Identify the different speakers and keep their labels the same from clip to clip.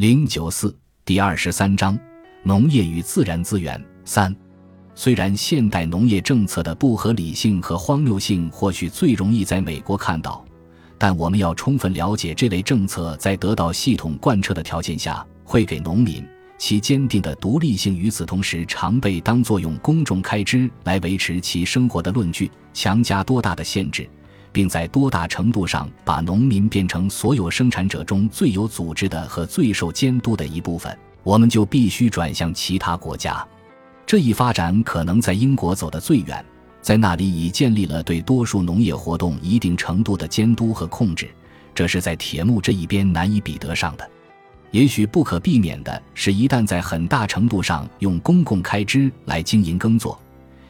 Speaker 1: 零九四第二十三章农业与自然资源三。虽然现代农业政策的不合理性和荒谬性或许最容易在美国看到，但我们要充分了解这类政策在得到系统贯彻的条件下，会给农民其坚定的独立性。与此同时，常被当作用公众开支来维持其生活的论据，强加多大的限制。并在多大程度上把农民变成所有生产者中最有组织的和最受监督的一部分，我们就必须转向其他国家。这一发展可能在英国走得最远，在那里已建立了对多数农业活动一定程度的监督和控制，这是在铁幕这一边难以比得上的。也许不可避免的是，一旦在很大程度上用公共开支来经营耕作，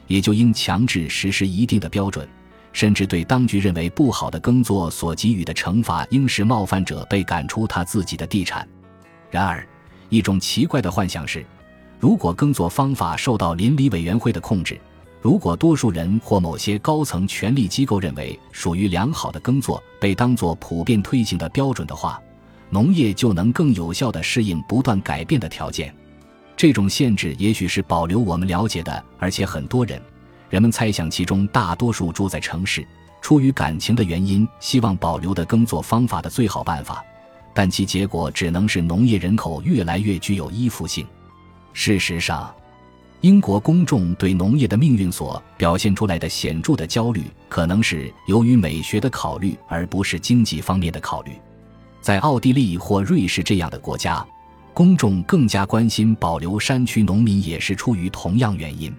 Speaker 1: 也就应强制实施一定的标准。甚至对当局认为不好的耕作所给予的惩罚，应是冒犯者被赶出他自己的地产。然而，一种奇怪的幻想是：如果耕作方法受到邻里委员会的控制，如果多数人或某些高层权力机构认为属于良好的耕作被当作普遍推行的标准的话，农业就能更有效地适应不断改变的条件。这种限制也许是保留我们了解的，而且很多人。人们猜想，其中大多数住在城市，出于感情的原因，希望保留的耕作方法的最好办法，但其结果只能是农业人口越来越具有依附性。事实上，英国公众对农业的命运所表现出来的显著的焦虑，可能是由于美学的考虑，而不是经济方面的考虑。在奥地利或瑞士这样的国家，公众更加关心保留山区农民，也是出于同样原因。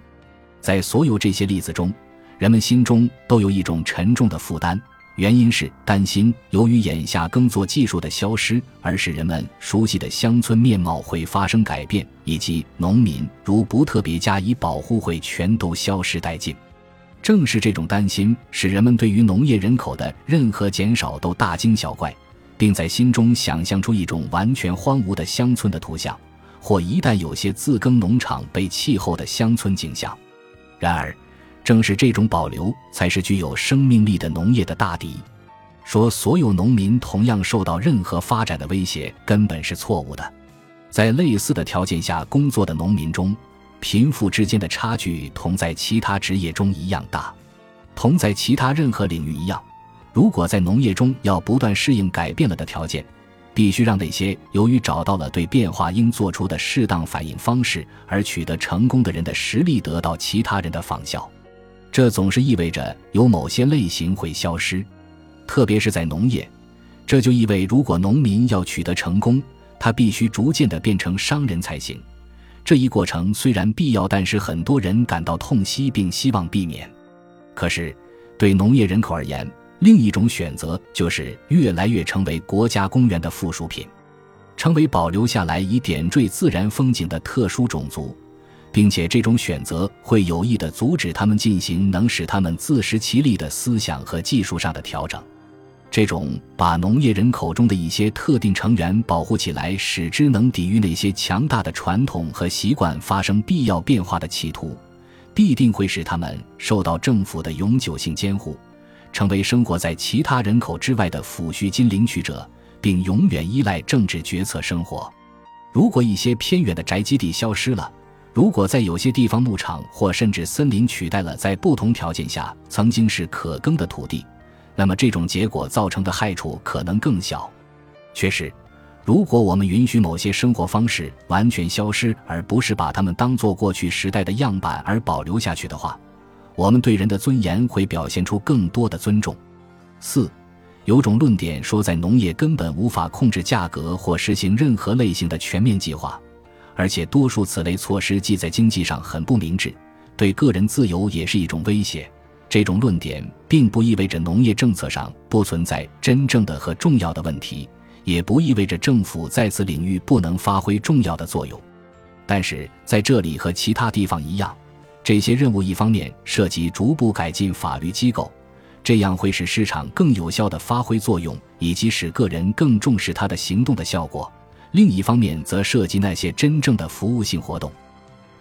Speaker 1: 在所有这些例子中，人们心中都有一种沉重的负担，原因是担心由于眼下耕作技术的消失，而使人们熟悉的乡村面貌会发生改变，以及农民如不特别加以保护，会全都消失殆尽。正是这种担心，使人们对于农业人口的任何减少都大惊小怪，并在心中想象出一种完全荒芜的乡村的图像，或一旦有些自耕农场被气候的乡村景象。然而，正是这种保留，才是具有生命力的农业的大敌。说所有农民同样受到任何发展的威胁，根本是错误的。在类似的条件下工作的农民中，贫富之间的差距同在其他职业中一样大，同在其他任何领域一样。如果在农业中要不断适应改变了的条件，必须让那些由于找到了对变化应做出的适当反应方式而取得成功的人的实力得到其他人的仿效，这总是意味着有某些类型会消失，特别是在农业，这就意味如果农民要取得成功，他必须逐渐的变成商人才行。这一过程虽然必要，但是很多人感到痛惜并希望避免。可是，对农业人口而言，另一种选择就是越来越成为国家公园的附属品，成为保留下来以点缀自然风景的特殊种族，并且这种选择会有意地阻止他们进行能使他们自食其力的思想和技术上的调整。这种把农业人口中的一些特定成员保护起来，使之能抵御那些强大的传统和习惯发生必要变化的企图，必定会使他们受到政府的永久性监护。成为生活在其他人口之外的抚恤金领取者，并永远依赖政治决策生活。如果一些偏远的宅基地消失了，如果在有些地方牧场或甚至森林取代了在不同条件下曾经是可耕的土地，那么这种结果造成的害处可能更小。确实，如果我们允许某些生活方式完全消失，而不是把它们当作过去时代的样板而保留下去的话，我们对人的尊严会表现出更多的尊重。四，有种论点说，在农业根本无法控制价格或实行任何类型的全面计划，而且多数此类措施既在经济上很不明智，对个人自由也是一种威胁。这种论点并不意味着农业政策上不存在真正的和重要的问题，也不意味着政府在此领域不能发挥重要的作用。但是在这里和其他地方一样。这些任务一方面涉及逐步改进法律机构，这样会使市场更有效地发挥作用，以及使个人更重视他的行动的效果；另一方面则涉及那些真正的服务性活动，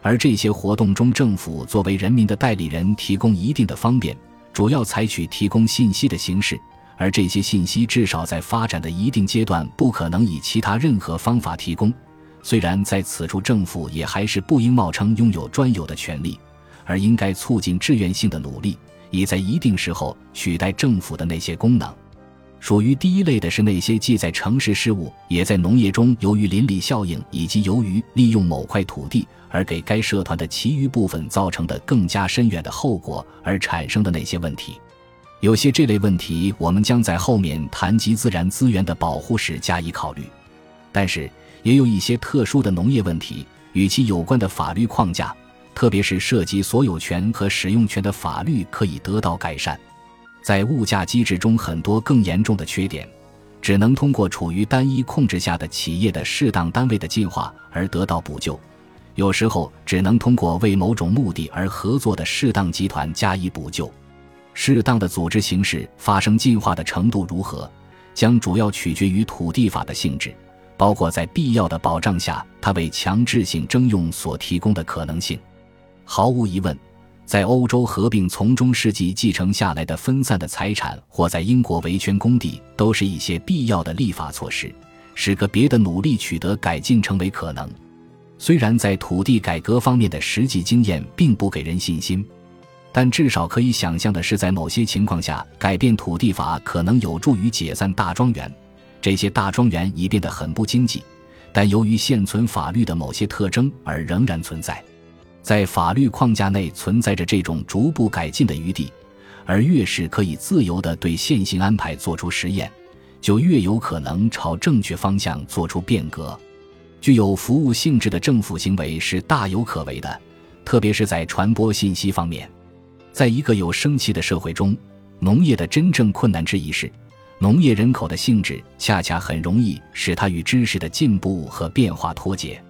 Speaker 1: 而这些活动中，政府作为人民的代理人提供一定的方便，主要采取提供信息的形式，而这些信息至少在发展的一定阶段不可能以其他任何方法提供。虽然在此处，政府也还是不应冒称拥有专有的权利，而应该促进志愿性的努力，以在一定时候取代政府的那些功能。属于第一类的是那些既在城市事务，也在农业中由于邻里效应以及由于利用某块土地而给该社团的其余部分造成的更加深远的后果而产生的那些问题。有些这类问题，我们将在后面谈及自然资源的保护时加以考虑。但是，也有一些特殊的农业问题，与其有关的法律框架，特别是涉及所有权和使用权的法律，可以得到改善。在物价机制中，很多更严重的缺点，只能通过处于单一控制下的企业的适当单位的进化而得到补救；有时候，只能通过为某种目的而合作的适当集团加以补救。适当的组织形式发生进化的程度如何，将主要取决于土地法的性质，包括在必要的保障下，它为强制性征用所提供的可能性。毫无疑问。在欧洲合并从中世纪继承下来的分散的财产，或在英国维权工地，都是一些必要的立法措施，使个别的努力取得改进成为可能。虽然在土地改革方面的实际经验并不给人信心，但至少可以想象的是，在某些情况下，改变土地法可能有助于解散大庄园。这些大庄园已变得很不经济，但由于现存法律的某些特征而仍然存在。在法律框架内存在着这种逐步改进的余地，而越是可以自由地对现行安排做出实验，就越有可能朝正确方向做出变革。具有服务性质的政府行为是大有可为的，特别是在传播信息方面。在一个有生气的社会中，农业的真正困难之一是，农业人口的性质恰恰很容易使它与知识的进步和变化脱节。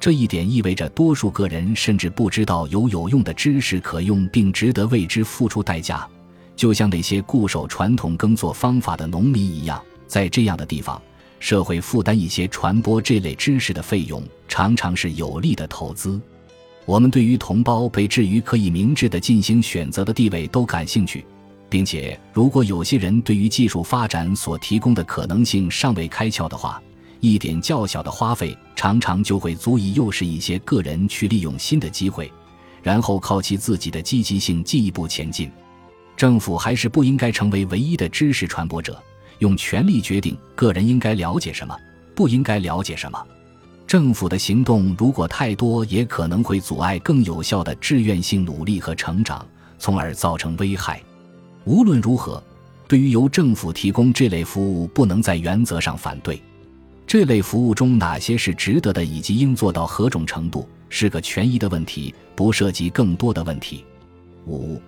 Speaker 1: 这一点意味着，多数个人甚至不知道有有用的知识可用，并值得为之付出代价。就像那些固守传统耕作方法的农民一样，在这样的地方，社会负担一些传播这类知识的费用，常常是有利的投资。我们对于同胞被置于可以明智的进行选择的地位都感兴趣，并且，如果有些人对于技术发展所提供的可能性尚未开窍的话，一点较小的花费，常常就会足以诱使一些个人去利用新的机会，然后靠其自己的积极性进一步前进。政府还是不应该成为唯一的知识传播者，用权力决定个人应该了解什么，不应该了解什么。政府的行动如果太多，也可能会阻碍更有效的志愿性努力和成长，从而造成危害。无论如何，对于由政府提供这类服务，不能在原则上反对。这类服务中哪些是值得的，以及应做到何种程度，是个权宜的问题，不涉及更多的问题。五，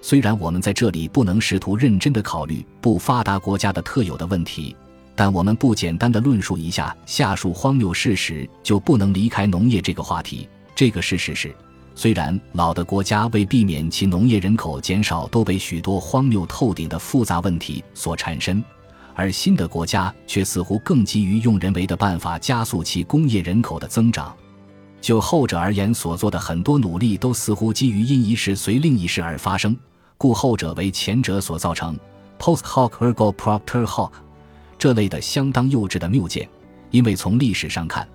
Speaker 1: 虽然我们在这里不能试图认真的考虑不发达国家的特有的问题，但我们不简单的论述一下下述荒谬事实，就不能离开农业这个话题。这个事实是，虽然老的国家为避免其农业人口减少，都被许多荒谬透顶的复杂问题所缠身。而新的国家却似乎更急于用人为的办法加速其工业人口的增长。就后者而言，所做的很多努力都似乎基于因一事随另一事而发生，故后者为前者所造成。Post hoc ergo propter hoc 这类的相当幼稚的谬见，因为从历史上看，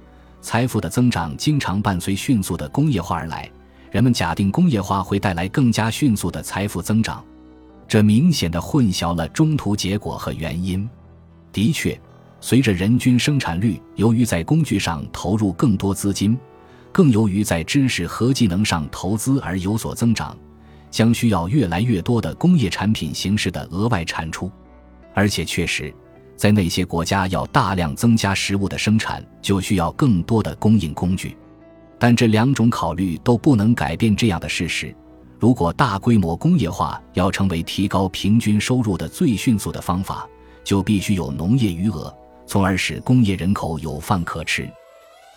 Speaker 1: 财富的增长经常伴随迅速的工业化而来。人们假定工业化会带来更加迅速的财富增长。这明显的混淆了中途结果和原因。的确，随着人均生产率由于在工具上投入更多资金，更由于在知识和技能上投资而有所增长，将需要越来越多的工业产品形式的额外产出。而且，确实，在那些国家要大量增加食物的生产，就需要更多的供应工具。但这两种考虑都不能改变这样的事实。如果大规模工业化要成为提高平均收入的最迅速的方法，就必须有农业余额，从而使工业人口有饭可吃。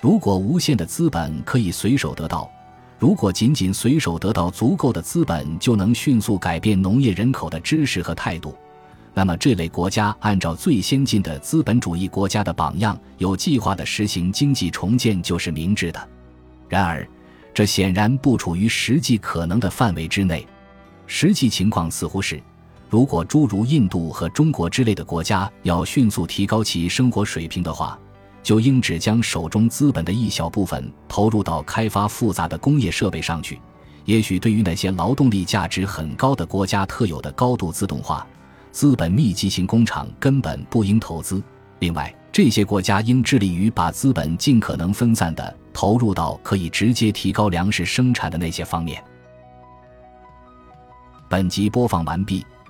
Speaker 1: 如果无限的资本可以随手得到，如果仅仅随手得到足够的资本就能迅速改变农业人口的知识和态度，那么这类国家按照最先进的资本主义国家的榜样，有计划地实行经济重建就是明智的。然而。这显然不处于实际可能的范围之内。实际情况似乎是，如果诸如印度和中国之类的国家要迅速提高其生活水平的话，就应只将手中资本的一小部分投入到开发复杂的工业设备上去。也许对于那些劳动力价值很高的国家特有的高度自动化、资本密集型工厂根本不应投资。另外，这些国家应致力于把资本尽可能分散地投入到可以直接提高粮食生产的那些方面。本集播放完毕，